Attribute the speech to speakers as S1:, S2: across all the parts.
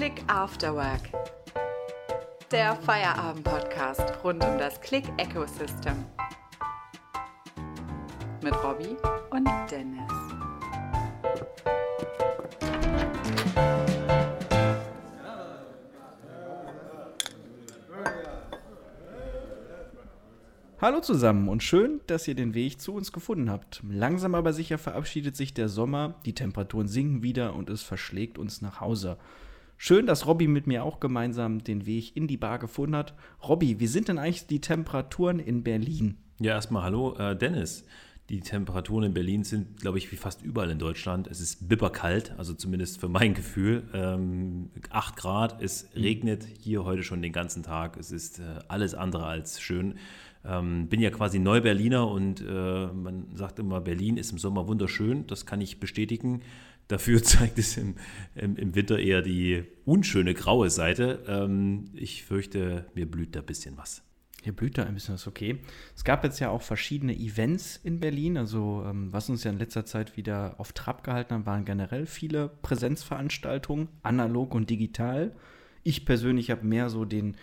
S1: Click After Work. Der Feierabend-Podcast rund um das Click-Ecosystem. Mit Robby und Dennis.
S2: Hallo zusammen und schön, dass ihr den Weg zu uns gefunden habt. Langsam aber sicher verabschiedet sich der Sommer, die Temperaturen sinken wieder und es verschlägt uns nach Hause. Schön, dass Robby mit mir auch gemeinsam den Weg in die Bar gefunden hat. Robby, wie sind denn eigentlich die Temperaturen in Berlin?
S3: Ja, erstmal hallo, äh, Dennis. Die Temperaturen in Berlin sind, glaube ich, wie fast überall in Deutschland. Es ist bibberkalt, also zumindest für mein Gefühl. Ähm, 8 Grad, es regnet hier heute schon den ganzen Tag. Es ist äh, alles andere als schön. Ähm, bin ja quasi Neu-Berliner und äh, man sagt immer, Berlin ist im Sommer wunderschön. Das kann ich bestätigen. Dafür zeigt es im, im, im Winter eher die unschöne graue Seite. Ähm, ich fürchte, mir blüht da ein bisschen was.
S2: Hier blüht da ein bisschen was, okay. Es gab jetzt ja auch verschiedene Events in Berlin. Also, ähm, was uns ja in letzter Zeit wieder auf Trab gehalten hat, waren generell viele Präsenzveranstaltungen, analog und digital. Ich persönlich habe mehr so den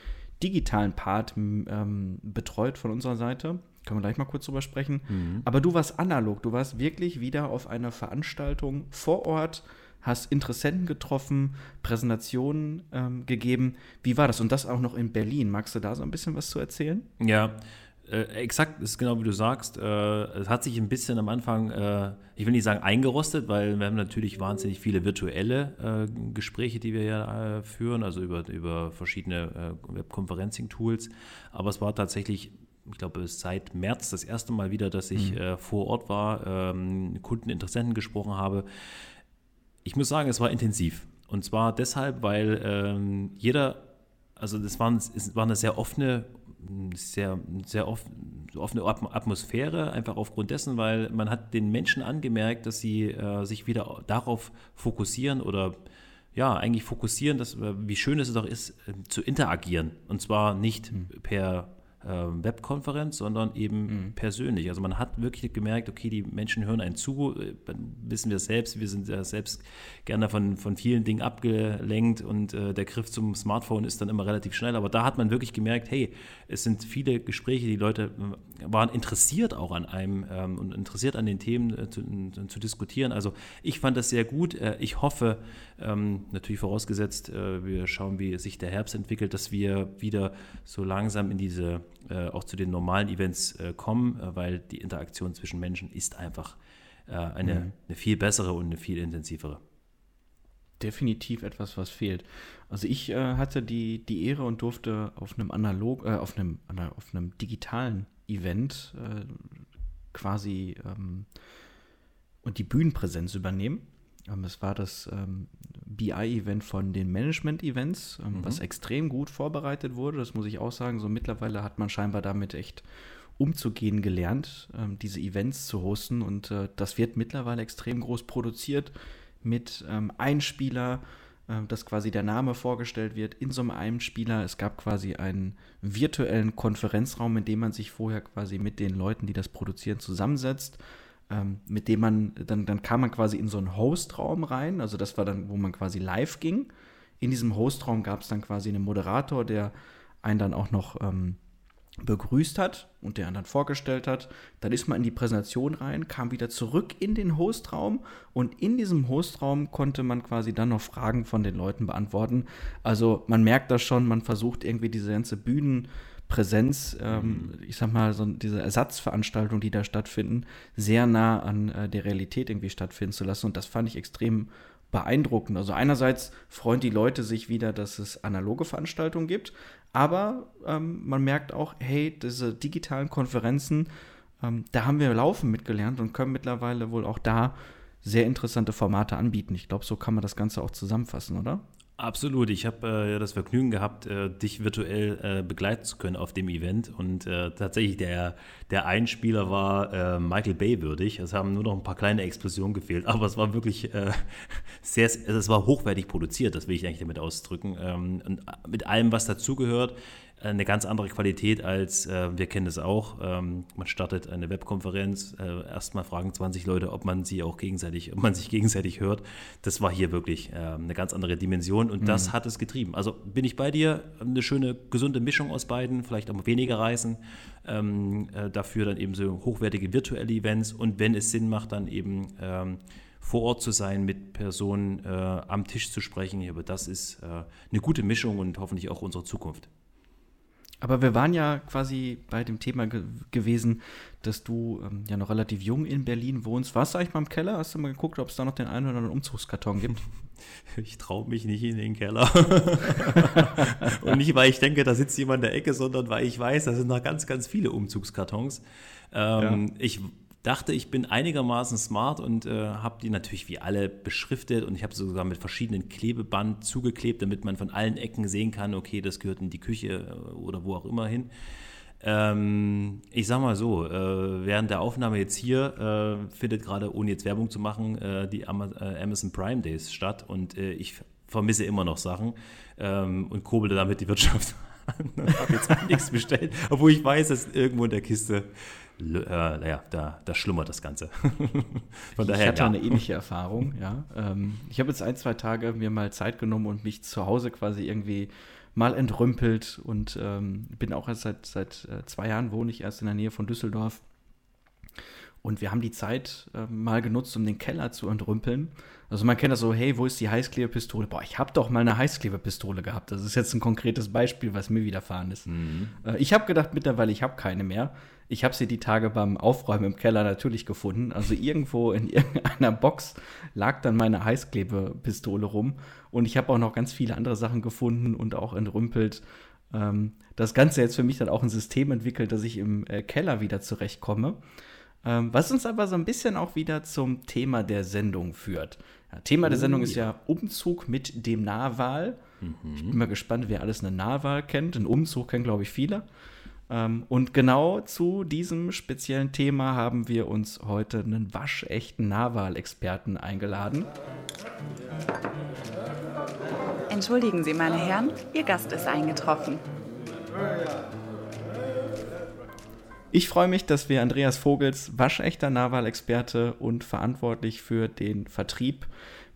S2: digitalen Part ähm, betreut von unserer Seite. Können wir gleich mal kurz drüber sprechen. Mhm. Aber du warst analog, du warst wirklich wieder auf einer Veranstaltung vor Ort, hast Interessenten getroffen, Präsentationen ähm, gegeben. Wie war das? Und das auch noch in Berlin. Magst du da so ein bisschen was zu erzählen?
S3: Ja, äh, exakt, ist genau wie du sagst. Äh, es hat sich ein bisschen am Anfang, äh, ich will nicht sagen eingerostet, weil wir haben natürlich wahnsinnig viele virtuelle äh, Gespräche, die wir ja äh, führen, also über, über verschiedene äh, Webconferencing-Tools. Aber es war tatsächlich, ich glaube, seit März das erste Mal wieder, dass ich mhm. vor Ort war, ähm, Kunden, Interessenten gesprochen habe. Ich muss sagen, es war intensiv. Und zwar deshalb, weil ähm, jeder also das war, es war eine sehr offene sehr, sehr oft, offene Atmosphäre, einfach aufgrund dessen, weil man hat den Menschen angemerkt, dass sie äh, sich wieder darauf fokussieren oder ja, eigentlich fokussieren, dass, äh, wie schön es doch ist, äh, zu interagieren. Und zwar nicht mhm. per äh, Webkonferenz, sondern eben mhm. persönlich. Also man hat wirklich gemerkt, okay, die Menschen hören einen zu, äh, dann wissen wir selbst, wir sind ja selbst gerne von, von vielen Dingen abgelenkt und äh, der Griff zum Smartphone ist dann immer relativ schnell. Aber da hat man wirklich gemerkt, hey, es sind viele Gespräche, die Leute äh, waren interessiert auch an einem ähm, und interessiert an den Themen äh, zu, zu, diskutieren. Also ich fand das sehr gut. Äh, ich hoffe, ähm, natürlich vorausgesetzt, wir schauen, wie sich der Herbst entwickelt, dass wir wieder so langsam in diese äh, auch zu den normalen Events äh, kommen, äh, weil die Interaktion zwischen Menschen ist einfach äh, eine, mhm. eine viel bessere und eine viel intensivere.
S2: Definitiv etwas, was fehlt. Also ich äh, hatte die, die Ehre und durfte auf einem analog, äh, auf einem, auf einem digitalen Event quasi ähm, und die Bühnenpräsenz übernehmen. Ähm, es war das ähm, BI-Event von den Management-Events, ähm, mhm. was extrem gut vorbereitet wurde. Das muss ich auch sagen. So mittlerweile hat man scheinbar damit echt umzugehen gelernt, ähm, diese Events zu hosten. Und äh, das wird mittlerweile extrem groß produziert mit ähm, Einspieler, äh, dass quasi der Name vorgestellt wird in so einem Einspieler. Es gab quasi einen virtuellen Konferenzraum, in dem man sich vorher quasi mit den Leuten, die das produzieren, zusammensetzt ähm, mit dem man, dann, dann kam man quasi in so einen Hostraum rein, also das war dann, wo man quasi live ging. In diesem Hostraum gab es dann quasi einen Moderator, der einen dann auch noch ähm, begrüßt hat und der einen dann vorgestellt hat. Dann ist man in die Präsentation rein, kam wieder zurück in den Hostraum und in diesem Hostraum konnte man quasi dann noch Fragen von den Leuten beantworten. Also man merkt das schon, man versucht irgendwie diese ganze Bühnen- Präsenz, ähm, mhm. ich sag mal, so diese Ersatzveranstaltungen, die da stattfinden, sehr nah an äh, der Realität irgendwie stattfinden zu lassen. Und das fand ich extrem beeindruckend. Also einerseits freuen die Leute sich wieder, dass es analoge Veranstaltungen gibt, aber ähm, man merkt auch, hey, diese digitalen Konferenzen, ähm, da haben wir laufen mitgelernt und können mittlerweile wohl auch da sehr interessante Formate anbieten. Ich glaube, so kann man das Ganze auch zusammenfassen, oder?
S3: Absolut. Ich habe äh, das Vergnügen gehabt, äh, dich virtuell äh, begleiten zu können auf dem Event. Und äh, tatsächlich, der, der Einspieler war äh, Michael Bay würdig. Es haben nur noch ein paar kleine Explosionen gefehlt. Aber es war wirklich äh, sehr, es war hochwertig produziert, das will ich eigentlich damit ausdrücken. Ähm, und mit allem, was dazugehört. Eine ganz andere Qualität als äh, wir kennen es auch. Ähm, man startet eine Webkonferenz, äh, erstmal fragen 20 Leute, ob man sie auch gegenseitig, ob man sich gegenseitig hört. Das war hier wirklich äh, eine ganz andere Dimension und mhm. das hat es getrieben. Also bin ich bei dir, eine schöne gesunde Mischung aus beiden, vielleicht auch weniger Reisen, ähm, äh, dafür dann eben so hochwertige virtuelle Events und wenn es Sinn macht, dann eben ähm, vor Ort zu sein, mit Personen äh, am Tisch zu sprechen. Aber das ist äh, eine gute Mischung und hoffentlich auch unsere Zukunft.
S2: Aber wir waren ja quasi bei dem Thema ge gewesen, dass du ähm, ja noch relativ jung in Berlin wohnst. Warst du eigentlich mal im Keller? Hast du mal geguckt, ob es da noch den einen oder anderen Umzugskarton gibt?
S3: Ich traue mich nicht in den Keller. Und nicht, weil ich denke, da sitzt jemand in der Ecke, sondern weil ich weiß, da sind noch ganz, ganz viele Umzugskartons. Ähm, ja. Ich dachte, ich bin einigermaßen smart und äh, habe die natürlich wie alle beschriftet und ich habe sogar mit verschiedenen Klebeband zugeklebt, damit man von allen Ecken sehen kann, okay, das gehört in die Küche äh, oder wo auch immer hin. Ähm, ich sag mal so, äh, während der Aufnahme jetzt hier äh, findet gerade, ohne jetzt Werbung zu machen, äh, die äh, Amazon Prime Days statt und ich vermisse immer noch Sachen ähm, und kurbelte damit die Wirtschaft an und habe jetzt nichts bestellt, obwohl ich weiß, dass irgendwo in der Kiste äh, naja, da, da schlummert das Ganze.
S2: Von daher, ich hatte ja. eine ähnliche Erfahrung, ja. Ähm, ich habe jetzt ein, zwei Tage mir mal Zeit genommen und mich zu Hause quasi irgendwie mal entrümpelt und ähm, bin auch erst seit, seit äh, zwei Jahren wohne ich erst in der Nähe von Düsseldorf. Und wir haben die Zeit äh, mal genutzt, um den Keller zu entrümpeln. Also man kennt das so, hey, wo ist die Heißklebepistole? Boah, ich habe doch mal eine Heißklebepistole gehabt. Das ist jetzt ein konkretes Beispiel, was mir widerfahren ist. Mhm. Äh, ich habe gedacht mittlerweile, ich habe keine mehr. Ich habe sie die Tage beim Aufräumen im Keller natürlich gefunden. Also irgendwo in irgendeiner Box lag dann meine Heißklebepistole rum. Und ich habe auch noch ganz viele andere Sachen gefunden und auch entrümpelt. Ähm, das Ganze jetzt für mich dann auch ein System entwickelt, dass ich im äh, Keller wieder zurechtkomme. Ähm, was uns aber so ein bisschen auch wieder zum Thema der Sendung führt. Ja, Thema der Sendung oh, ist ja. ja Umzug mit dem Nahwahl. Mhm. Ich bin mal gespannt, wer alles eine Nahwahl kennt. Ein Umzug kennen, glaube ich, viele. Ähm, und genau zu diesem speziellen Thema haben wir uns heute einen waschechten Nahwahlexperten eingeladen.
S1: Entschuldigen Sie, meine Herren, Ihr Gast ist eingetroffen.
S2: Ich freue mich, dass wir Andreas Vogels, waschechter Nahwahlexperte und verantwortlich für den Vertrieb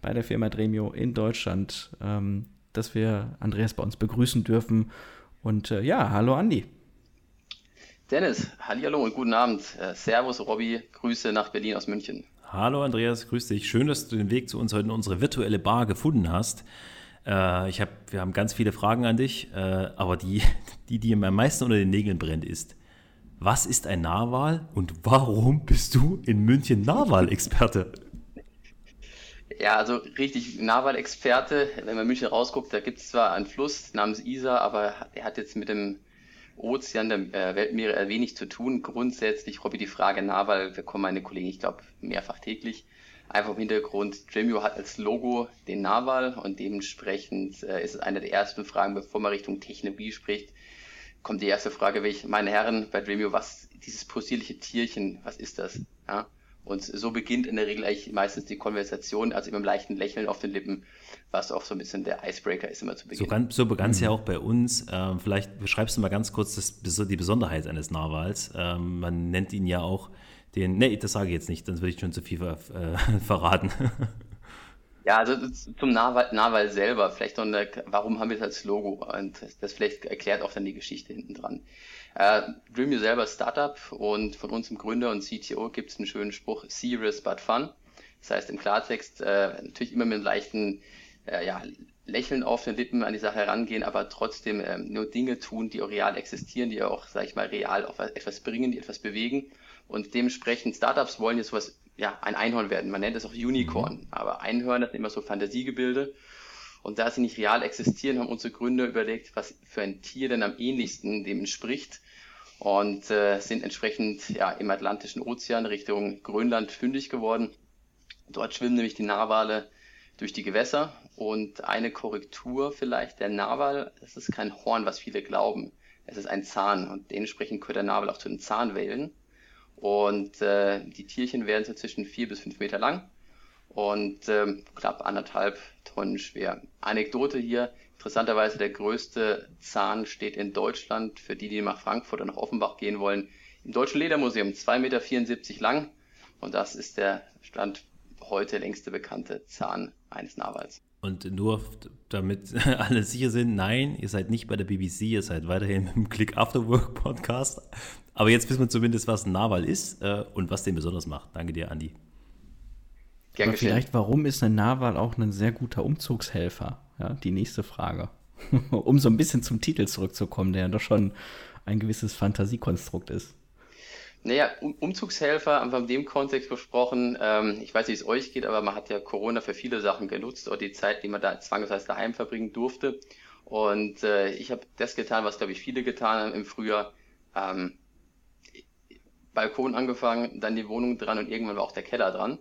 S2: bei der Firma Dremio in Deutschland, ähm, dass wir Andreas bei uns begrüßen dürfen. Und äh, ja, hallo Andi.
S4: Dennis, hallo und guten Abend. Äh, servus Robby, Grüße nach Berlin aus München.
S3: Hallo Andreas, grüß dich. Schön, dass du den Weg zu uns heute in unsere virtuelle Bar gefunden hast. Äh, ich hab, wir haben ganz viele Fragen an dich, äh, aber die, die, die am meisten unter den Nägeln brennt, ist, was ist ein Nahwahl und warum bist du in München Nahwahl-Experte?
S4: Ja, also richtig Nahwahl-Experte. Wenn man München rausguckt, da gibt es zwar einen Fluss namens Isar, aber er hat jetzt mit dem Ozean der äh, Weltmeere wenig zu tun. Grundsätzlich, Robby, die Frage nah, weil wir kommen meine Kollegen, ich glaube, mehrfach täglich. Einfach im Hintergrund, Dremio hat als Logo den Naval und dementsprechend äh, ist es eine der ersten Fragen, bevor man Richtung Technologie spricht, kommt die erste Frage, welche, meine Herren, bei Dremio, was, dieses possierliche Tierchen, was ist das? Ja? Und so beginnt in der Regel eigentlich meistens die Konversation, also immer einem leichten Lächeln auf den Lippen, was auch so ein bisschen der Icebreaker ist immer zu Beginn.
S3: So, ganz, so begann es mhm. ja auch bei uns. Ähm, vielleicht beschreibst du mal ganz kurz das, die Besonderheit eines Narwals. Ähm, man nennt ihn ja auch den, nee, das sage ich jetzt nicht, sonst würde ich schon zu viel ver, äh, verraten.
S4: Ja, also zum Narwal, Narwal selber, vielleicht noch eine, warum haben wir es als Logo? Und das vielleicht erklärt auch dann die Geschichte hinten dran. Äh, Dream You selber Startup und von unserem Gründer und CTO gibt es einen schönen Spruch, serious but fun. Das heißt im Klartext äh, natürlich immer mit einem leichten äh, ja, Lächeln auf den Lippen an die Sache herangehen, aber trotzdem äh, nur Dinge tun, die auch real existieren, die auch, sag ich mal, real auf etwas bringen, die etwas bewegen. Und dementsprechend Startups wollen jetzt sowas, ja, ein Einhorn werden. Man nennt es auch Unicorn, mhm. aber Einhörner sind immer so Fantasiegebilde. Und da sie nicht real existieren, haben unsere Gründer überlegt, was für ein Tier denn am ähnlichsten dem entspricht und äh, sind entsprechend ja, im Atlantischen Ozean Richtung Grönland fündig geworden. Dort schwimmen nämlich die Narwale durch die Gewässer und eine Korrektur vielleicht, der Narwal, das ist kein Horn, was viele glauben. Es ist ein Zahn und dementsprechend gehört der Narwal auch zu den Zahnwellen. Und äh, die Tierchen werden so zwischen vier bis fünf Meter lang und ähm, knapp anderthalb Tonnen schwer. Anekdote hier, Interessanterweise der größte Zahn steht in Deutschland, für die, die nach Frankfurt oder nach Offenbach gehen wollen, im Deutschen Ledermuseum, 2,74 Meter lang. Und das ist der Stand heute längste bekannte Zahn eines Narwals.
S3: Und nur damit alle sicher sind, nein, ihr seid nicht bei der BBC, ihr seid weiterhin im Click After Work Podcast. Aber jetzt wissen wir zumindest, was ein Narwal ist äh, und was den besonders macht. Danke dir, Andi.
S2: Gern Aber vielleicht, warum ist ein Narwal auch ein sehr guter Umzugshelfer? Ja, die nächste Frage. um so ein bisschen zum Titel zurückzukommen, der ja doch schon ein gewisses Fantasiekonstrukt ist.
S4: Naja, um Umzugshelfer haben wir in dem Kontext besprochen. Ähm, ich weiß nicht, wie es euch geht, aber man hat ja Corona für viele Sachen genutzt oder die Zeit, die man da zwangsweise daheim verbringen durfte. Und äh, ich habe das getan, was, glaube ich, viele getan haben im Frühjahr. Ähm, Balkon angefangen, dann die Wohnung dran und irgendwann war auch der Keller dran.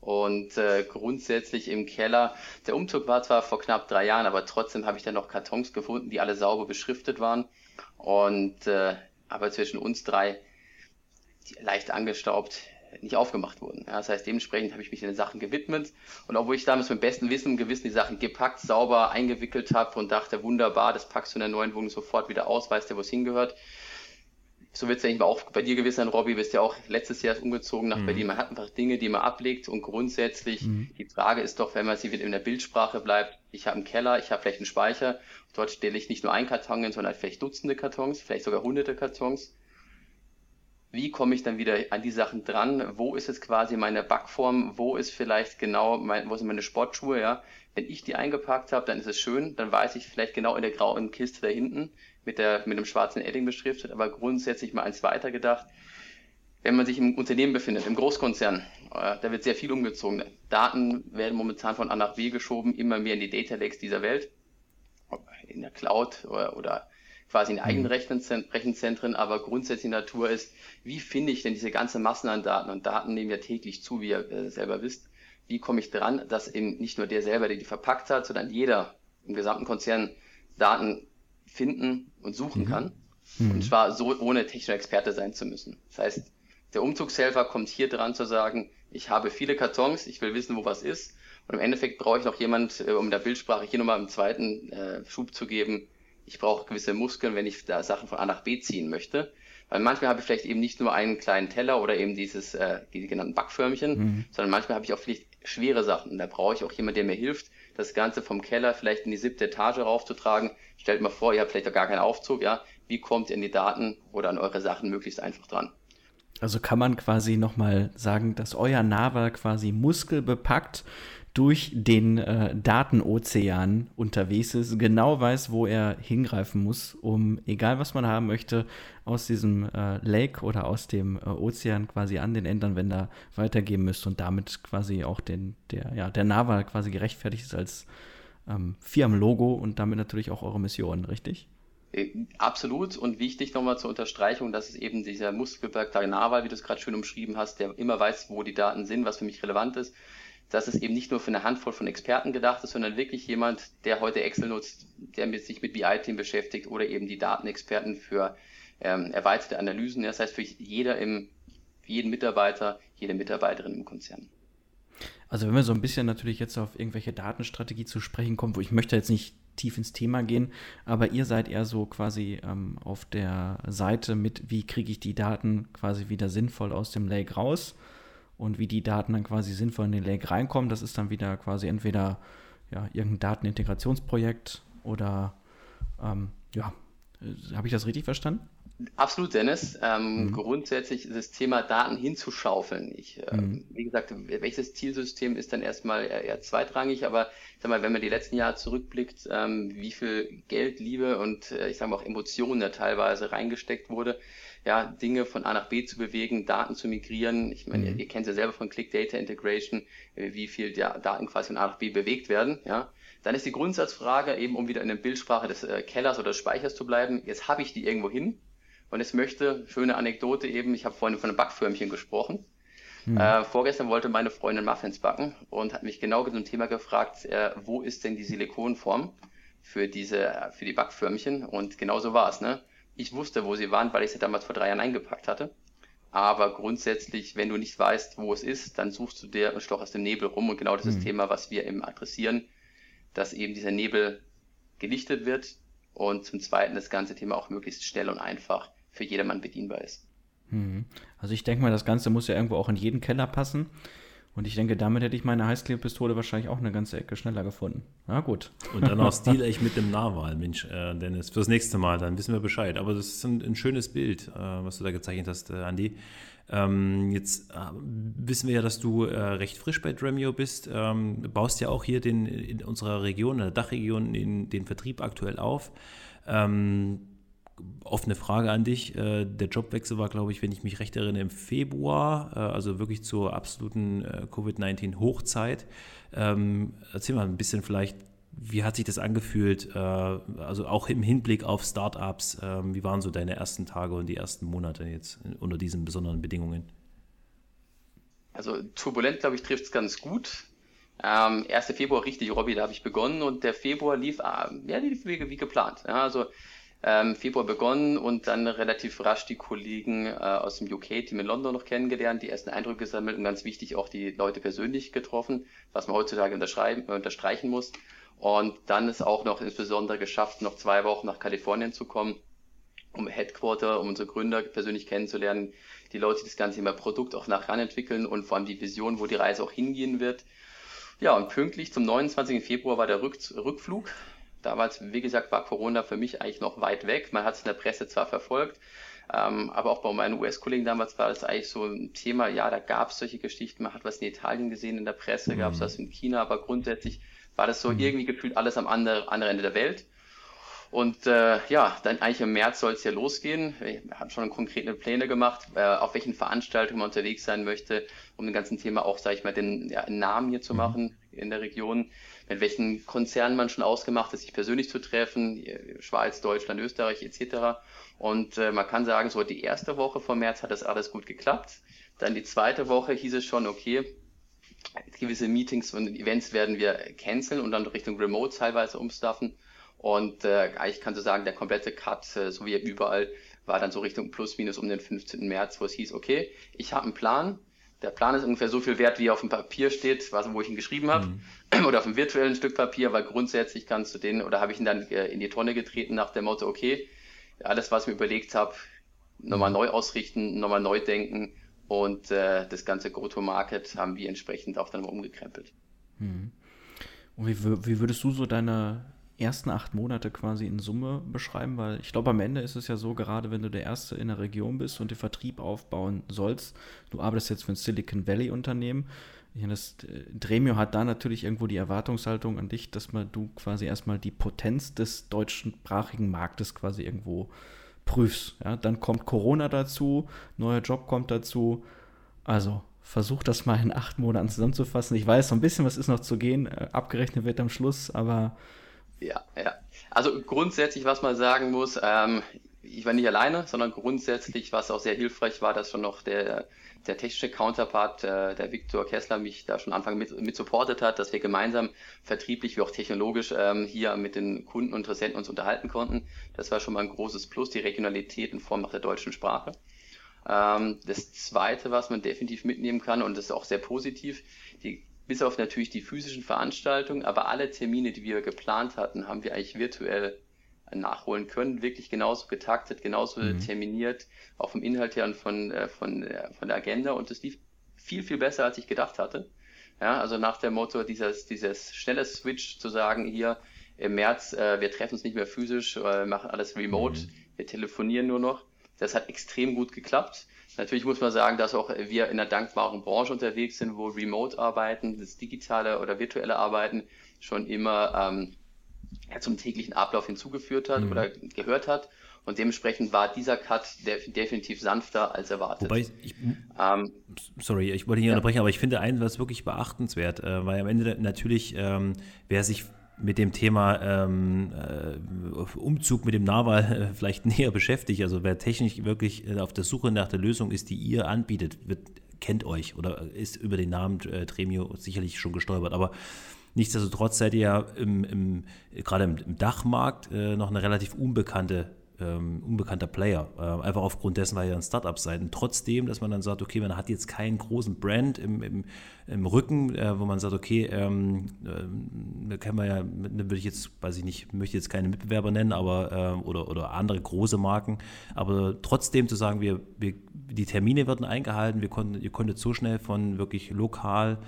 S4: Und äh, grundsätzlich im Keller, der Umzug war zwar vor knapp drei Jahren, aber trotzdem habe ich dann noch Kartons gefunden, die alle sauber beschriftet waren. Und äh, aber zwischen uns drei leicht angestaubt nicht aufgemacht wurden. Ja, das heißt, dementsprechend habe ich mich den Sachen gewidmet. Und obwohl ich damals mit bestem Wissen und Gewissen die Sachen gepackt, sauber eingewickelt habe und dachte, wunderbar, das packst du in der neuen Wohnung sofort wieder aus, weißt ja, wo es hingehört, so wird es ja nicht auch bei dir gewesen sein, Robby, bist ja auch letztes Jahr umgezogen nach mhm. Berlin. Man hat einfach Dinge, die man ablegt und grundsätzlich, mhm. die Frage ist doch, wenn man sie wieder in der Bildsprache bleibt, ich habe einen Keller, ich habe vielleicht einen Speicher, dort stelle ich nicht nur einen Karton hin, sondern vielleicht Dutzende Kartons, vielleicht sogar hunderte Kartons. Wie komme ich dann wieder an die Sachen dran? Wo ist jetzt quasi meine Backform? Wo ist vielleicht genau, mein, wo sind meine Sportschuhe? Ja, wenn ich die eingepackt habe, dann ist es schön. Dann weiß ich vielleicht genau in der grauen Kiste da hinten mit, der, mit dem schwarzen Edding beschriftet, aber grundsätzlich mal eins weiter gedacht. Wenn man sich im Unternehmen befindet, im Großkonzern, äh, da wird sehr viel umgezogen. Daten werden momentan von A nach B geschoben, immer mehr in die Data Lakes dieser Welt, in der Cloud oder, oder quasi in eigenen mhm. Rechenzentren, aber grundsätzlich Natur ist, wie finde ich denn diese ganze Massen an Daten? Und Daten nehmen ja täglich zu, wie ihr äh, selber wisst. Wie komme ich dran, dass eben nicht nur der selber, der die verpackt hat, sondern jeder im gesamten Konzern Daten finden und suchen mhm. kann. Mhm. Und zwar so, ohne technischer Experte sein zu müssen. Das heißt, der Umzugshelfer kommt hier dran zu sagen, ich habe viele Kartons, ich will wissen, wo was ist. Und im Endeffekt brauche ich noch jemand, äh, um der Bildsprache hier nochmal einen zweiten äh, Schub zu geben. Ich brauche gewisse Muskeln, wenn ich da Sachen von A nach B ziehen möchte. Weil manchmal habe ich vielleicht eben nicht nur einen kleinen Teller oder eben dieses, äh, die genannten Backförmchen, mhm. sondern manchmal habe ich auch vielleicht schwere Sachen. Und da brauche ich auch jemanden, der mir hilft, das Ganze vom Keller vielleicht in die siebte Etage raufzutragen. Stellt mal vor, ihr habt vielleicht auch gar keinen Aufzug, ja. Wie kommt ihr an die Daten oder an eure Sachen möglichst einfach dran?
S2: Also kann man quasi nochmal sagen, dass euer Naval quasi muskelbepackt durch den äh, Datenozean unterwegs ist, genau weiß, wo er hingreifen muss, um, egal was man haben möchte, aus diesem äh, Lake oder aus dem äh, Ozean quasi an den Endanwender weitergeben müsst und damit quasi auch den, der, ja, der Naval quasi gerechtfertigt ist als ähm, Firmenlogo und damit natürlich auch eure Mission, richtig?
S4: Äh, absolut und wichtig nochmal zur Unterstreichung, dass es eben dieser muskelbepackte Naval, wie du es gerade schön umschrieben hast, der immer weiß, wo die Daten sind, was für mich relevant ist dass es eben nicht nur für eine Handvoll von Experten gedacht ist, sondern wirklich jemand, der heute Excel nutzt, der mit, sich mit BI-Team beschäftigt oder eben die Datenexperten für ähm, erweiterte Analysen. Das heißt für jeder im, jeden Mitarbeiter, jede Mitarbeiterin im Konzern.
S2: Also wenn wir so ein bisschen natürlich jetzt auf irgendwelche Datenstrategie zu sprechen kommen, wo ich möchte jetzt nicht tief ins Thema gehen, aber ihr seid eher so quasi ähm, auf der Seite mit, wie kriege ich die Daten quasi wieder sinnvoll aus dem Lake raus und wie die Daten dann quasi sinnvoll in den Lake reinkommen, das ist dann wieder quasi entweder ja, irgendein Datenintegrationsprojekt oder ähm, ja, äh, habe ich das richtig verstanden?
S4: Absolut, Dennis. Ähm, mhm. Grundsätzlich das Thema Daten hinzuschaufeln. Ich, äh, mhm. Wie gesagt, welches Zielsystem ist dann erstmal eher, eher, zweitrangig, aber ich sag mal, wenn man die letzten Jahre zurückblickt, ähm, wie viel Geld, Liebe und äh, ich sage mal auch Emotionen da teilweise reingesteckt wurde, ja, Dinge von A nach B zu bewegen, Daten zu migrieren. Ich meine, mhm. ihr, ihr kennt ja selber von Click Data Integration, äh, wie viel der Daten quasi von A nach B bewegt werden, ja. Dann ist die Grundsatzfrage eben, um wieder in der Bildsprache des äh, Kellers oder des Speichers zu bleiben, jetzt habe ich die irgendwo hin und jetzt möchte, schöne Anekdote eben, ich habe vorhin von einem Backförmchen gesprochen. Mhm. Äh, vorgestern wollte meine Freundin Muffins backen und hat mich genau zu dem Thema gefragt, äh, wo ist denn die Silikonform für diese, für die Backförmchen? Und genau so war es, ne? Ich wusste, wo sie waren, weil ich sie damals vor drei Jahren eingepackt hatte. Aber grundsätzlich, wenn du nicht weißt, wo es ist, dann suchst du dir ein Stoch aus dem Nebel rum. Und genau das ist das mhm. Thema, was wir eben adressieren, dass eben dieser Nebel gelichtet wird und zum Zweiten das ganze Thema auch möglichst schnell und einfach für jedermann bedienbar ist.
S2: Mhm. Also ich denke mal, das Ganze muss ja irgendwo auch in jeden Keller passen. Und ich denke, damit hätte ich meine Heißklebepistole wahrscheinlich auch eine ganze Ecke schneller gefunden. Na gut.
S3: Und dann auch Stil echt mit dem Nahwahl, Mensch, äh, Dennis. Fürs nächste Mal, dann wissen wir Bescheid. Aber das ist ein, ein schönes Bild, äh, was du da gezeichnet hast, äh, Andi. Ähm, jetzt äh, wissen wir ja, dass du äh, recht frisch bei Dremio bist. Ähm, baust ja auch hier den, in unserer Region, in der Dachregion, den, den Vertrieb aktuell auf. Ähm, offene Frage an dich. Äh, der Jobwechsel war, glaube ich, wenn ich mich recht erinnere, im Februar, äh, also wirklich zur absoluten äh, Covid-19-Hochzeit. Ähm, erzähl mal ein bisschen vielleicht, wie hat sich das angefühlt, also auch im Hinblick auf Startups, ähm, wie waren so deine ersten Tage und die ersten Monate jetzt unter diesen besonderen Bedingungen?
S4: Also turbulent, glaube ich, trifft es ganz gut. Ähm, 1. Februar richtig, Robby, da habe ich begonnen und der Februar lief, ja, lief wie, wie geplant. Ja, also ähm, Februar begonnen und dann relativ rasch die Kollegen äh, aus dem UK-Team in London noch kennengelernt, die ersten Eindrücke gesammelt und ganz wichtig auch die Leute persönlich getroffen, was man heutzutage unterschreiben, äh, unterstreichen muss. Und dann ist auch noch insbesondere geschafft, noch zwei Wochen nach Kalifornien zu kommen, um Headquarter, um unsere Gründer persönlich kennenzulernen, die Leute, die das ganze Thema Produkt auch nachher entwickeln und vor allem die Vision, wo die Reise auch hingehen wird. Ja, und pünktlich zum 29. Februar war der Rück Rückflug Damals, wie gesagt, war Corona für mich eigentlich noch weit weg. Man hat es in der Presse zwar verfolgt, ähm, aber auch bei meinen US-Kollegen damals war das eigentlich so ein Thema, ja, da gab es solche Geschichten, man hat was in Italien gesehen in der Presse, mhm. gab es was in China, aber grundsätzlich war das so mhm. irgendwie gefühlt alles am anderen, anderen Ende der Welt. Und äh, ja, dann eigentlich im März soll es ja losgehen. Wir haben schon konkrete Pläne gemacht, äh, auf welchen Veranstaltungen man unterwegs sein möchte, um dem ganzen Thema auch, sage ich mal, den ja, Namen hier zu mhm. machen in der Region mit welchen Konzernen man schon ausgemacht hat, sich persönlich zu treffen, Schweiz, Deutschland, Österreich etc. Und äh, man kann sagen, so die erste Woche vom März hat das alles gut geklappt. Dann die zweite Woche hieß es schon, okay, gewisse Meetings und Events werden wir canceln und dann Richtung Remote teilweise umstaffen. Und äh, eigentlich kannst du sagen, der komplette Cut, äh, so wie überall, war dann so Richtung plus minus um den 15. März, wo es hieß, okay, ich habe einen Plan, der Plan ist ungefähr so viel wert, wie auf dem Papier steht, was, wo ich ihn geschrieben habe, mhm. oder auf einem virtuellen Stück Papier, weil grundsätzlich kannst du den, oder habe ich ihn dann äh, in die Tonne getreten nach dem Motto, okay, alles, was ich mir überlegt habe, nochmal mhm. neu ausrichten, nochmal neu denken und äh, das ganze Go-to-Market haben wir entsprechend auch dann mal umgekrempelt.
S2: Mhm. Und wie, wie würdest du so deine ersten acht Monate quasi in Summe beschreiben? Weil ich glaube, am Ende ist es ja so, gerade wenn du der Erste in der Region bist und den Vertrieb aufbauen sollst, du arbeitest jetzt für ein Silicon Valley Unternehmen. Ich meine, das äh, Dremio hat da natürlich irgendwo die Erwartungshaltung an dich, dass man du quasi erstmal die Potenz des deutschsprachigen Marktes quasi irgendwo prüfst. Ja, dann kommt Corona dazu, neuer Job kommt dazu. Also versuch das mal in acht Monaten zusammenzufassen. Ich weiß, so ein bisschen was ist noch zu gehen. Äh, abgerechnet wird am Schluss, aber
S4: ja, ja. Also grundsätzlich, was man sagen muss, ähm, ich war nicht alleine, sondern grundsätzlich, was auch sehr hilfreich war, dass schon noch der, der technische Counterpart, äh, der Viktor Kessler, mich da schon Anfang mit, mit supportet hat, dass wir gemeinsam vertrieblich wie auch technologisch ähm, hier mit den Kunden und Interessenten uns unterhalten konnten. Das war schon mal ein großes Plus, die Regionalität in Form nach der deutschen Sprache. Ähm, das Zweite, was man definitiv mitnehmen kann, und das ist auch sehr positiv, die bis auf natürlich die physischen Veranstaltungen, aber alle Termine, die wir geplant hatten, haben wir eigentlich virtuell nachholen können, wirklich genauso getaktet, genauso mhm. terminiert, auch vom Inhalt her und von, äh, von, äh, von der Agenda und es lief viel, viel besser, als ich gedacht hatte. Ja, also nach dem Motto, dieses, dieses schnelle Switch zu sagen, hier im März, äh, wir treffen uns nicht mehr physisch, äh, machen alles remote, mhm. wir telefonieren nur noch. Das hat extrem gut geklappt. Natürlich muss man sagen, dass auch wir in einer dankbaren Branche unterwegs sind, wo Remote-Arbeiten, das digitale oder virtuelle Arbeiten schon immer ähm, ja, zum täglichen Ablauf hinzugeführt hat mhm. oder gehört hat. Und dementsprechend war dieser Cut def definitiv sanfter als erwartet. Wobei
S3: ich, ähm, sorry, ich wollte hier ja. unterbrechen, aber ich finde eins was wirklich beachtenswert, äh, weil am Ende natürlich, ähm, wer sich mit dem Thema ähm, äh, Umzug mit dem Nahwahl äh, vielleicht näher beschäftigt. Also wer technisch wirklich äh, auf der Suche nach der Lösung ist, die ihr anbietet, wird, kennt euch oder ist über den Namen äh, Tremio sicherlich schon gestolpert. Aber nichtsdestotrotz seid ihr ja im, im, gerade im, im Dachmarkt äh, noch eine relativ unbekannte ähm, unbekannter Player. Äh, einfach aufgrund dessen, weil ihr ein Startup seid. Und trotzdem, dass man dann sagt, okay, man hat jetzt keinen großen Brand im, im, im Rücken, äh, wo man sagt, okay, ähm, äh, da kennen wir ja, würde ich jetzt, weiß ich nicht, möchte jetzt keine Mitbewerber nennen, aber äh, oder, oder andere große Marken, aber trotzdem zu sagen, wir, wir die Termine werden eingehalten, wir konnten, ihr konntet so schnell von wirklich lokal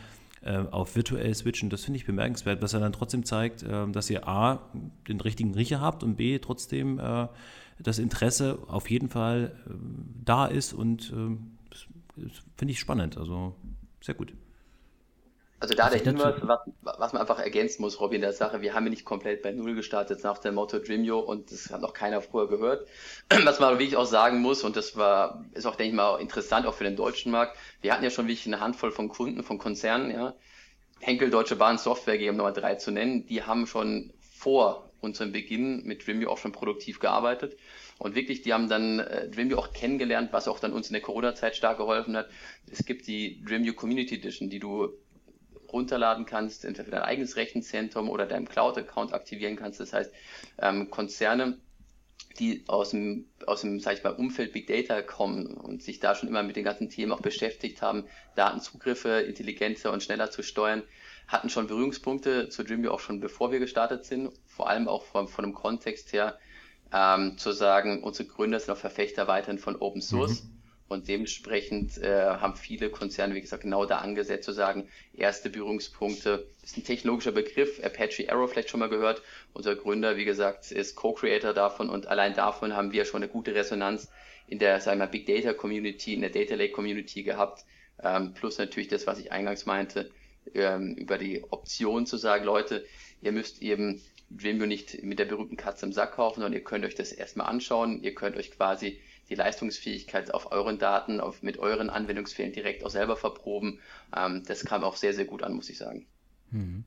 S3: äh, auf virtuell switchen. Das finde ich bemerkenswert, was er dann trotzdem zeigt, äh, dass ihr A, den richtigen Riecher habt und B, trotzdem äh, das Interesse auf jeden Fall da ist und finde ich spannend. Also sehr gut.
S4: Also da der Hinweis, was, was, man einfach ergänzen muss, Robin, der Sache, wir haben ja nicht komplett bei Null gestartet nach dem Motto Dreamio und das hat noch keiner vorher gehört. Was man wirklich auch sagen muss, und das war, ist auch, denke ich mal, interessant auch für den deutschen Markt, wir hatten ja schon wirklich eine Handvoll von Kunden, von Konzernen, ja. Henkel Deutsche Bahn Software GmbH Nummer drei zu nennen, die haben schon vor unserem Beginn mit Dreamio auch schon produktiv gearbeitet. Und wirklich, die haben dann äh, Dreamview auch kennengelernt, was auch dann uns in der Corona-Zeit stark geholfen hat. Es gibt die Dreamview Community Edition, die du runterladen kannst, entweder für dein eigenes Rechenzentrum oder deinem Cloud-Account aktivieren kannst. Das heißt, ähm, Konzerne, die aus dem, aus dem, sag ich mal, Umfeld Big Data kommen und sich da schon immer mit den ganzen Themen auch beschäftigt haben, Datenzugriffe intelligenter und schneller zu steuern, hatten schon Berührungspunkte zu Dreamview auch schon bevor wir gestartet sind, vor allem auch von, von dem Kontext her, ähm, zu sagen, unsere Gründer sind auch Verfechter weiterhin von Open Source. Mhm. Und dementsprechend äh, haben viele Konzerne, wie gesagt, genau da angesetzt zu sagen, erste Berührungspunkte ist ein technologischer Begriff, Apache Arrow vielleicht schon mal gehört. Unser Gründer, wie gesagt, ist Co-Creator davon und allein davon haben wir schon eine gute Resonanz in der, sagen wir mal, Big Data Community, in der Data Lake Community gehabt. Ähm, plus natürlich das, was ich eingangs meinte, ähm, über die Option zu sagen, Leute, ihr müsst eben Dreamview nicht mit der berühmten Katze im Sack kaufen, sondern ihr könnt euch das erstmal anschauen. Ihr könnt euch quasi die Leistungsfähigkeit auf euren Daten, auf, mit euren Anwendungsfällen direkt auch selber verproben. Ähm, das kam auch sehr, sehr gut an, muss ich sagen.
S2: Mhm.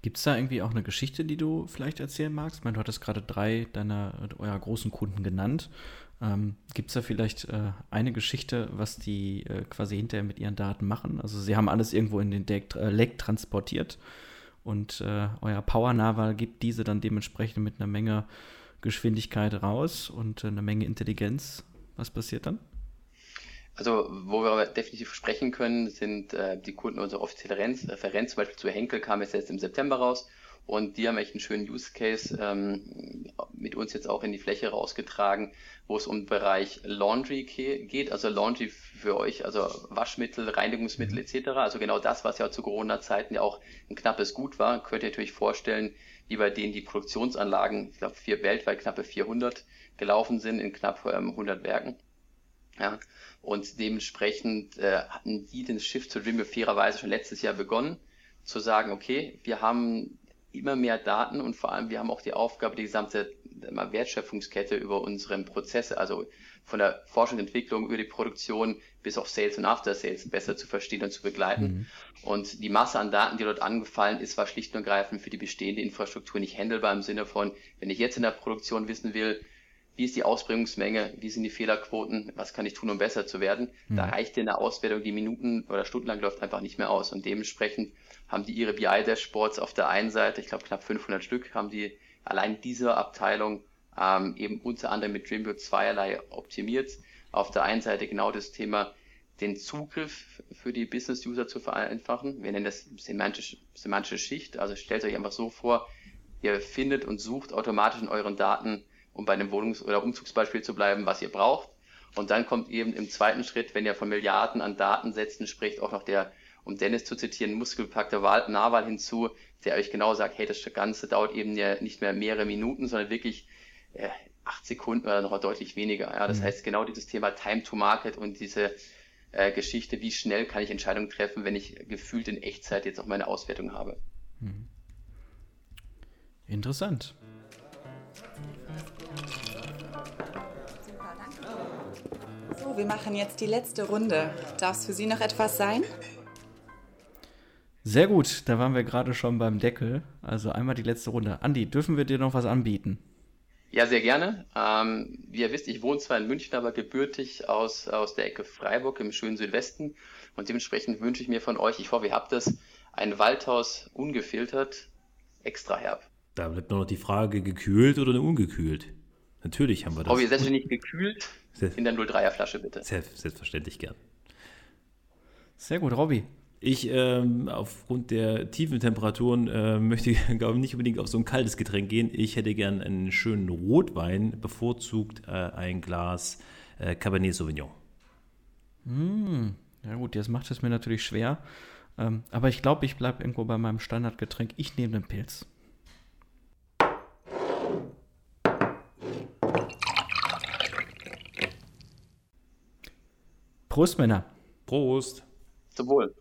S2: Gibt es da irgendwie auch eine Geschichte, die du vielleicht erzählen magst? Ich meine, du hattest gerade drei deiner eurer großen Kunden genannt. Ähm, Gibt es da vielleicht äh, eine Geschichte, was die äh, quasi hinterher mit ihren Daten machen? Also sie haben alles irgendwo in den Deck, äh, Lake transportiert und äh, euer Power Naval gibt diese dann dementsprechend mit einer Menge Geschwindigkeit raus und eine Menge Intelligenz. Was passiert dann?
S4: Also, wo wir definitiv sprechen können, sind äh, die Kunden unserer offiziellen Referenz, Referenz, zum Beispiel zu Henkel kam jetzt, jetzt im September raus und die haben echt einen schönen Use Case ähm, mit uns jetzt auch in die Fläche rausgetragen, wo es um den Bereich Laundry geht, also Laundry für euch, also Waschmittel, Reinigungsmittel mhm. etc. Also genau das, was ja zu Corona-Zeiten ja auch ein knappes Gut war, könnt ihr natürlich vorstellen, wie bei denen die Produktionsanlagen, ich glaube vier, weltweit knappe 400 gelaufen sind in knapp ähm, 100 Werken. Ja, und dementsprechend äh, hatten die den Shift zu Dreamview fairerweise schon letztes Jahr begonnen, zu sagen, okay, wir haben immer mehr Daten und vor allem wir haben auch die Aufgabe, die gesamte Wertschöpfungskette über unsere Prozesse, also von der Forschung und Entwicklung über die Produktion bis auf Sales und After Sales besser zu verstehen und zu begleiten. Mhm. Und die Masse an Daten, die dort angefallen ist, war schlicht und ergreifend für die bestehende Infrastruktur nicht handelbar im Sinne von, wenn ich jetzt in der Produktion wissen will, wie ist die Ausbringungsmenge, wie sind die Fehlerquoten, was kann ich tun, um besser zu werden, mhm. da reicht in der Auswertung die Minuten oder stundenlang läuft einfach nicht mehr aus. Und dementsprechend haben die ihre BI-Dashboards auf der einen Seite, ich glaube knapp 500 Stück, haben die allein diese Abteilung ähm, eben unter anderem mit Dreamview zweierlei optimiert. Auf der einen Seite genau das Thema, den Zugriff für die Business-User zu vereinfachen. Wir nennen das semantische, semantische Schicht. Also stellt euch einfach so vor, ihr findet und sucht automatisch in euren Daten, um bei einem Wohnungs- oder Umzugsbeispiel zu bleiben, was ihr braucht. Und dann kommt eben im zweiten Schritt, wenn ihr von Milliarden an Datensätzen spricht, auch noch der um Dennis zu zitieren, muskelbepackter Nahwahl hinzu, der euch genau sagt, hey, das Ganze dauert eben ja nicht mehr mehrere Minuten, sondern wirklich äh, acht Sekunden oder noch deutlich weniger. Ja, das mhm. heißt genau dieses Thema Time to Market und diese äh, Geschichte, wie schnell kann ich Entscheidungen treffen, wenn ich gefühlt in Echtzeit jetzt auch meine Auswertung habe. Mhm.
S2: Interessant.
S1: So, wir machen jetzt die letzte Runde. Darf es für Sie noch etwas sein?
S2: Sehr gut, da waren wir gerade schon beim Deckel. Also einmal die letzte Runde. Andi, dürfen wir dir noch was anbieten?
S4: Ja, sehr gerne. Ähm, wie ihr wisst, ich wohne zwar in München, aber gebürtig aus, aus der Ecke Freiburg im schönen Südwesten. Und dementsprechend wünsche ich mir von euch, ich hoffe, ihr habt es, ein Waldhaus ungefiltert, extra herb.
S3: Da bleibt nur noch die Frage, gekühlt oder ungekühlt? Natürlich haben wir das.
S4: Robby, selbstverständlich gekühlt in der 03er Flasche, bitte.
S3: Selbstverständlich gern.
S2: Sehr gut, Robby.
S3: Ich, ähm, aufgrund der tiefen Temperaturen, äh, möchte, glaube ich, nicht unbedingt auf so ein kaltes Getränk gehen. Ich hätte gern einen schönen Rotwein, bevorzugt äh, ein Glas äh, Cabernet Sauvignon.
S2: Mm, ja gut, das macht es mir natürlich schwer. Ähm, aber ich glaube, ich bleibe irgendwo bei meinem Standardgetränk. Ich nehme den Pilz. Prost, Männer.
S3: Prost.
S4: Zum Wohl.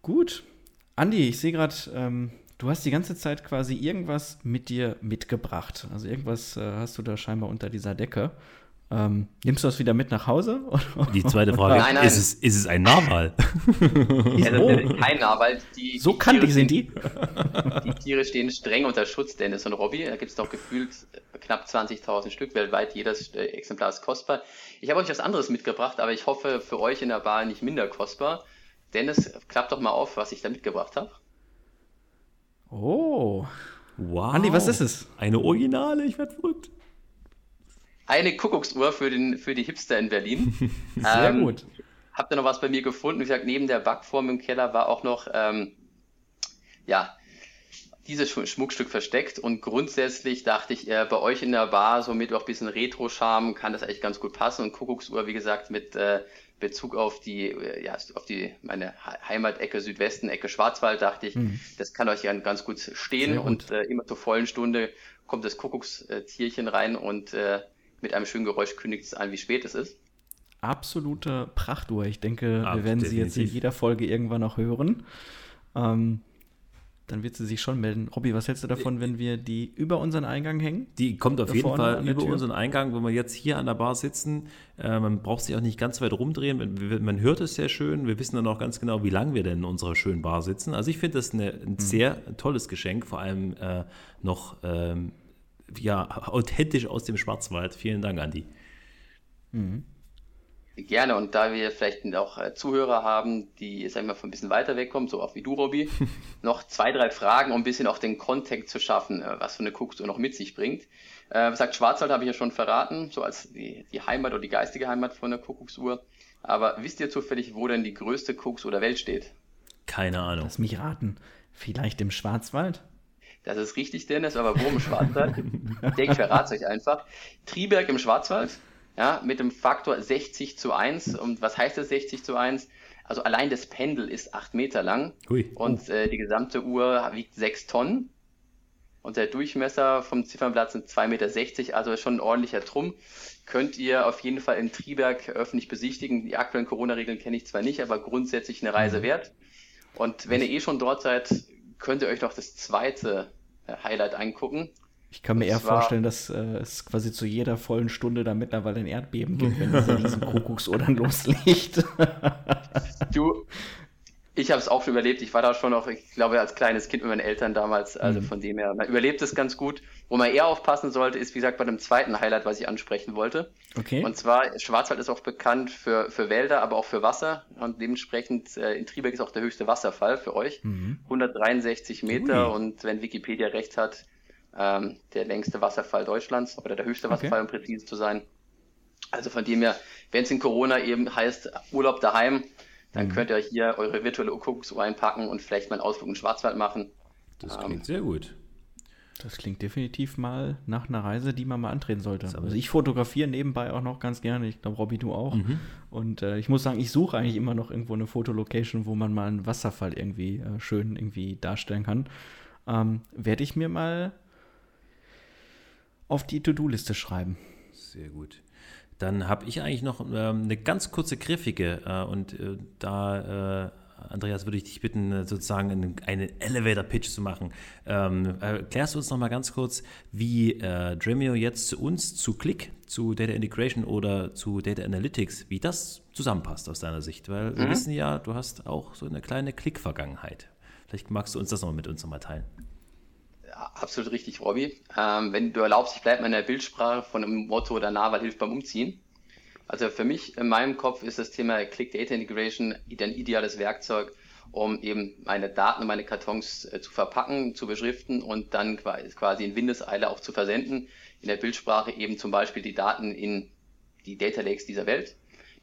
S2: Gut. Andi, ich sehe gerade, ähm, du hast die ganze Zeit quasi irgendwas mit dir mitgebracht. Also irgendwas äh, hast du da scheinbar unter dieser Decke. Ähm, nimmst du das wieder mit nach Hause?
S3: Die zweite Frage
S4: Nein, nein.
S3: Ist, es, ist es ein Narwal?
S4: Ja, das ist kein Narwal. Die,
S2: So
S4: die
S2: kantig sind die.
S4: Die Tiere stehen streng unter Schutz, Dennis und Robby. Da gibt es doch gefühlt knapp 20.000 Stück weltweit. Jedes äh, Exemplar ist kostbar. Ich habe euch was anderes mitgebracht, aber ich hoffe für euch in der Bar nicht minder kostbar. Dennis, klappt doch mal auf, was ich da mitgebracht habe.
S2: Oh.
S3: Wow.
S2: Andi, was ist es?
S3: Eine Originale, ich werde verrückt.
S4: Eine Kuckucksuhr für, den, für die Hipster in Berlin.
S2: Sehr
S4: Ähm,
S2: gut.
S4: Habt ihr noch was bei mir gefunden? Wie gesagt, neben der Backform im Keller war auch noch, ähm, ja, dieses Sch- Schmuckstück versteckt und grundsätzlich dachte ich, äh, bei euch in der Bar, so mit auch ein bisschen Retro-Charme, kann das eigentlich ganz gut passen und Kuckucksuhr, wie gesagt, mit äh, Bezug auf die, äh, ja, auf die, meine He- Heimatecke Südwesten, Ecke Schwarzwald, dachte ich, das kann euch ja ganz gut stehen
S2: Mhm. Gut.
S4: und äh, immer zur vollen Stunde kommt das Kuckuckstierchen rein und äh, mit einem schönen Geräusch kündigt es an, wie spät es ist.
S2: Absolute Prachtuhr. Ich denke,
S3: Ah,
S2: wir werden sie jetzt in
S3: definitiv.
S2: jeder Folge irgendwann noch hören. Ähm, dann wird sie sich schon melden. Robby, was hältst du davon, wenn wir die über unseren Eingang hängen?
S3: Die kommt auf
S2: Da
S3: jeden Fall über
S2: Tür.
S3: unseren Eingang, wenn wir jetzt hier an der Bar sitzen. Äh, man braucht sich auch nicht ganz weit rumdrehen. Man, hört es sehr schön. Wir wissen dann auch ganz genau, wie lange wir denn in unserer schönen Bar sitzen. Also ich finde das eine,
S2: Mhm.
S3: ein sehr tolles Geschenk, vor allem äh, noch ähm, ja, authentisch aus dem Schwarzwald. Vielen Dank, Andi.
S4: Gerne, und da wir vielleicht auch äh, Zuhörer haben, die, sag ich mal, von ein bisschen weiter wegkommen, so auch wie du, Robby, noch zwei, drei Fragen, um ein bisschen auch den Kontext zu schaffen, äh, was so eine Kuckucksuhr noch mit sich bringt. Äh, gesagt, Schwarzwald habe ich ja schon verraten, so als die, die Heimat oder die geistige Heimat von der Kuckucksuhr. Aber wisst ihr zufällig, wo denn die größte Kuckucksuhr der Welt steht?
S3: Keine Ahnung.
S2: Lass mich raten. Vielleicht im Schwarzwald?
S4: Das ist richtig, Dennis, aber wo im Schwarzwald? ich denke, ich verrate es euch einfach. Triberg im Schwarzwald, ja, mit dem Faktor 60 zu 1. Und was heißt das 60 zu 1? Also allein das Pendel ist 8 Meter lang
S3: Hui.
S4: und äh, die gesamte Uhr wiegt 6 Tonnen. Und der Durchmesser vom Ziffernblatt sind 2,60 Meter, also schon ein ordentlicher Trumm. Könnt ihr auf jeden Fall in Triberg öffentlich besichtigen. Die aktuellen Corona-Regeln kenne ich zwar nicht, aber grundsätzlich eine Reise wert. Und wenn ihr eh schon dort seid, könnt ihr euch noch das zweite Highlight angucken.
S2: Ich kann mir
S4: Und
S2: eher
S4: zwar-
S2: vorstellen, dass äh, es quasi zu jeder vollen Stunde da mittlerweile ein Erdbeben gibt, wenn diese riesen Kuckucksuhr dann loslegt.
S4: Du, ich habe es auch schon überlebt. Ich war da schon noch, ich glaube, als kleines Kind mit meinen Eltern damals. Also von dem her, man überlebt es ganz gut. Wo man eher aufpassen sollte, ist, wie gesagt, bei dem zweiten Highlight, was ich ansprechen wollte.
S2: Okay.
S4: Und zwar, Schwarzwald ist auch bekannt für, für Wälder, aber auch für Wasser. Und dementsprechend, äh, in Triberg ist auch der höchste Wasserfall für euch. 163 Meter
S2: Ui.
S4: und wenn Wikipedia recht hat, ähm, der längste Wasserfall Deutschlands oder der höchste Wasserfall, um präzise zu sein. Also von dem her, wenn es in Corona eben heißt Urlaub daheim, dann könnt ihr hier eure virtuelle Kuckucksuhr einpacken und vielleicht mal einen Ausflug in den Schwarzwald machen.
S3: Das
S4: Ähm,
S3: klingt sehr gut.
S2: Das klingt definitiv mal nach einer Reise, die man mal antreten sollte.
S3: aber-
S2: Also ich fotografiere nebenbei auch noch ganz gerne. Ich glaube, Robby, du auch. Und äh, ich muss sagen, ich suche eigentlich immer noch irgendwo eine Fotolocation, wo man mal einen Wasserfall irgendwie äh, schön irgendwie darstellen kann. Ähm, Werde ich mir mal auf die To-Do-Liste schreiben.
S3: Sehr gut. Dann habe ich eigentlich noch ähm, eine ganz kurze griffige äh, und äh, da, äh, Andreas, würde ich dich bitten, äh, sozusagen einen, einen Elevator-Pitch zu machen. Ähm, erklärst du uns noch mal ganz kurz, wie äh, Dremio jetzt zu uns, zu Click, zu Data Integration oder zu Data Analytics, wie das zusammenpasst aus deiner Sicht? Weil wir wissen ja, du hast auch so eine kleine Click-Vergangenheit. Vielleicht magst du uns das noch mal mit uns noch mal teilen.
S4: Absolut richtig, Robby. Ähm, wenn du erlaubst, ich bleibe mal in der Bildsprache von dem Motto, der Naval hilft beim Umziehen. Also für mich in meinem Kopf ist das Thema Click Data Integration ein ideales Werkzeug, um eben meine Daten und meine Kartons äh, zu verpacken, zu beschriften und dann quasi in Windeseile auch zu versenden. In der Bildsprache eben zum Beispiel die Daten in die Data Lakes dieser Welt.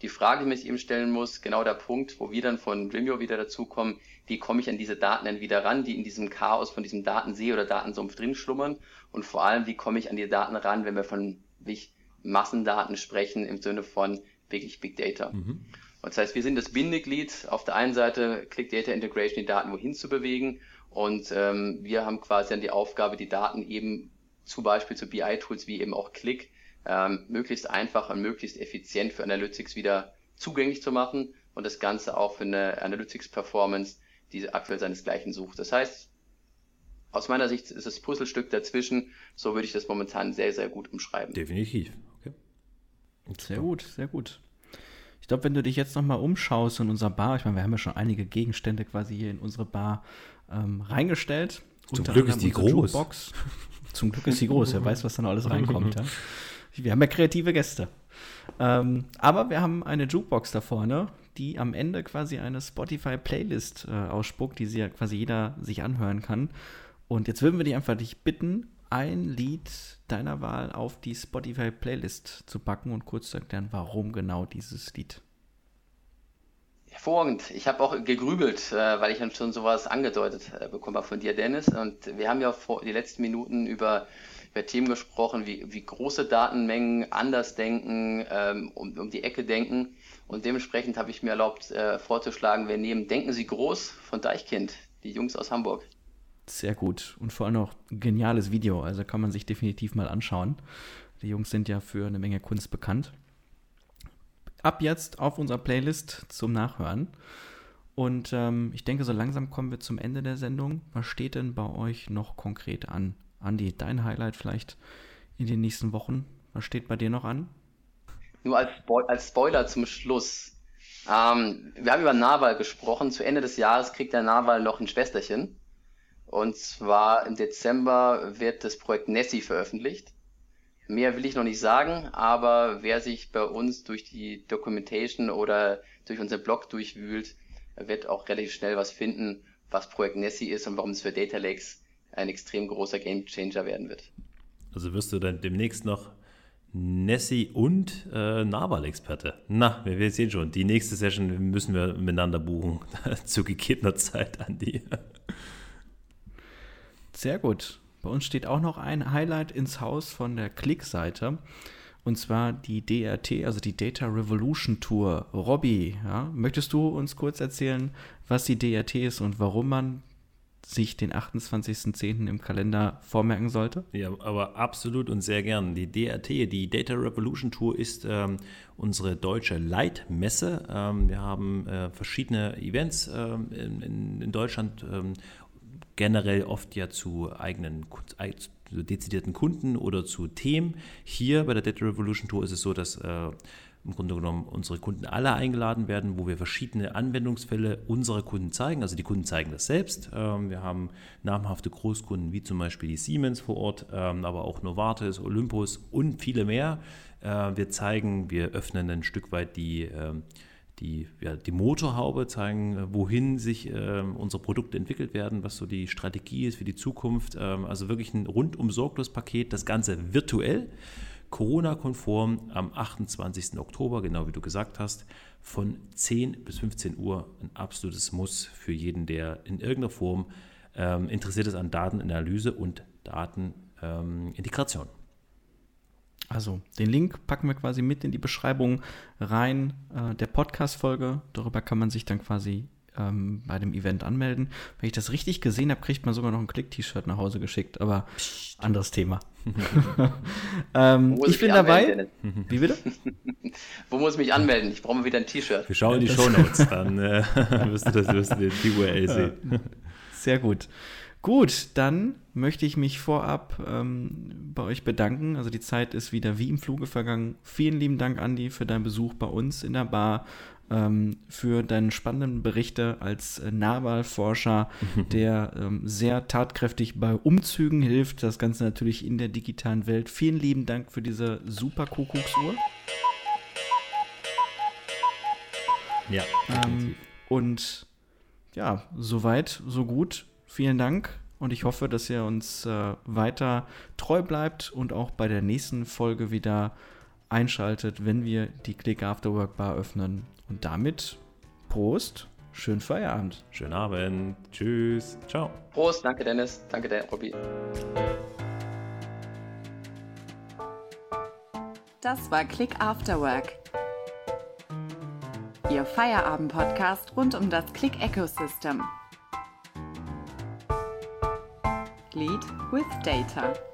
S4: Die Frage, die man sich eben stellen muss, genau der Punkt, wo wir dann von Dremio wieder dazukommen, wie komme ich an diese Daten dann wieder ran, die in diesem Chaos von diesem Datensee oder Datensumpf drin schlummern und vor allem, wie komme ich an die Daten ran, wenn wir von wirklich Massendaten sprechen im Sinne von wirklich Big Data. Mhm. Und das heißt, wir sind das Bindeglied, auf der einen Seite Click Data Integration, die Daten wohin zu bewegen und ähm, wir haben quasi dann die Aufgabe, die Daten eben zum Beispiel zu BI-Tools wie eben auch Click ähm, möglichst einfach und möglichst effizient für Analytics wieder zugänglich zu machen und das Ganze auch für eine Analytics-Performance, die aktuell seinesgleichen sucht. Das heißt, aus meiner Sicht ist das Puzzlestück dazwischen, so würde ich das momentan sehr, sehr gut umschreiben.
S3: Definitiv. Okay.
S2: Sehr gut, sehr gut. Ich glaube, wenn du dich jetzt nochmal umschaust in unserer Bar, ich meine, wir haben ja schon einige Gegenstände quasi hier in unsere Bar ähm, reingestellt.
S3: Zum Glück ist die groß. Jukebox.
S2: Zum Glück ist die groß. Wer weiß, was da noch alles reinkommt. Ja. Wir haben ja kreative Gäste. Ähm, aber wir haben eine Jukebox da vorne, die am Ende quasi eine Spotify-Playlist äh, ausspuckt, die sie quasi jeder sich anhören kann. Und jetzt würden wir dich einfach dich bitten, ein Lied deiner Wahl auf die Spotify-Playlist zu packen und kurz zu erklären, warum genau dieses Lied.
S4: Hervorragend. Ich habe auch gegrübelt, äh, weil ich schon sowas angedeutet äh, bekommen habe von dir, Dennis. Und wir haben ja vor die letzten Minuten über über Themen gesprochen, wie, wie große Datenmengen anders denken, ähm, um, um die Ecke denken. Und dementsprechend habe ich mir erlaubt, äh, vorzuschlagen, wir nehmen Denken Sie groß von Deichkind, die Jungs aus Hamburg.
S2: Sehr gut. Und vor allem auch geniales Video. Also kann man sich definitiv mal anschauen. Die Jungs sind ja für eine Menge Kunst bekannt. Ab jetzt auf unserer Playlist zum Nachhören. Und ähm, ich denke, so langsam kommen wir zum Ende der Sendung. Was steht denn bei euch noch konkret an? Andi, dein Highlight vielleicht in den nächsten Wochen? Was steht bei dir noch an?
S4: Nur als, Spo als Spoiler zum Schluss. Ähm, wir haben über Nawal gesprochen. Zu Ende des Jahres kriegt der Nawal noch ein Schwesterchen. Und zwar im Dezember wird das Projekt Nessie veröffentlicht. Mehr will ich noch nicht sagen, aber wer sich bei uns durch die Documentation oder durch unser Blog durchwühlt, wird auch relativ schnell was finden, was Projekt Nessie ist und warum es für Data Lakes ein extrem großer Gamechanger werden wird.
S3: Also wirst du dann demnächst noch Nessie und äh, Naval-Experte. Na, wir, wir sehen schon, die nächste Session müssen wir miteinander buchen, zu gegebener Zeit, Andi.
S2: Sehr gut. Bei uns steht auch noch ein Highlight ins Haus von der Klick-Seite. Und zwar die DRT, also die Data Revolution Tour. Robby, ja, möchtest du uns kurz erzählen, was die DRT ist und warum man sich den 28.10. im Kalender vormerken sollte?
S3: Ja, aber absolut und sehr gern. Die DRT, die Data Revolution Tour, ist ähm, unsere deutsche Leitmesse. Ähm, wir haben äh, verschiedene Events ähm, in, in, Deutschland, ähm, generell oft ja zu eigenen zu dezidierten Kunden oder zu Themen. Hier bei der Data Revolution Tour ist es so, dass äh, im Grunde genommen unsere Kunden alle eingeladen werden, wo wir verschiedene Anwendungsfälle unserer Kunden zeigen. Also die Kunden zeigen das selbst. Ähm, wir haben namhafte Großkunden wie zum Beispiel die Siemens vor Ort, ähm, aber auch Novartis, Olympus und viele mehr. Äh, wir zeigen, wir öffnen ein Stück weit die ähm, die, ja, die Motorhaube, zeigen, wohin sich äh, unsere Produkte entwickelt werden, was so die Strategie ist für die Zukunft. Also wirklich ein rundum sorglos Paket, das Ganze virtuell. Corona-konform am 28. Oktober, genau wie du gesagt hast, von 10 bis 15 Uhr ein absolutes Muss für jeden, der in irgendeiner Form ähm, interessiert ist an Datenanalyse und Datenintegration. Ähm,
S2: also den Link packen wir quasi mit in die Beschreibung rein äh, der Podcast-Folge. Darüber kann man sich dann quasi ähm, bei dem Event anmelden. Wenn ich das richtig gesehen habe, kriegt man sogar noch ein Klick-T-Shirt nach Hause geschickt, aber Psst. anderes Thema. ähm, ich bin dabei.
S4: Wie bitte? Wo muss ich mich anmelden? Ich brauche mal wieder ein T-Shirt.
S3: Wir schauen in die Show Notes, dann äh, wirst du das wirst du die URL sehen.
S2: Sehr gut. Gut, dann möchte ich mich vorab ähm, bei euch bedanken. Also die Zeit ist wieder wie im Fluge vergangen. Vielen lieben Dank, Andi, für deinen Besuch bei uns in der Bar ähm, für deine spannenden Berichte als äh, Nahwahlforscher, der ähm, sehr tatkräftig bei Umzügen hilft. Das Ganze natürlich in der digitalen Welt. Vielen lieben Dank für diese super Kuckucksuhr.
S3: Ja.
S2: Ähm, und ja, soweit, so gut. Vielen Dank und ich hoffe, dass ihr uns äh, weiter treu bleibt und auch bei der nächsten Folge wieder einschaltet, wenn wir die Click After Work Bar öffnen. Und damit Prost, schönen Feierabend.
S3: Schönen Abend. Tschüss. Ciao.
S4: Prost, danke Dennis, danke der Robby.
S1: Das war Click After Work. Ihr Feierabend-Podcast rund um das Click Ecosystem. Lead with Data.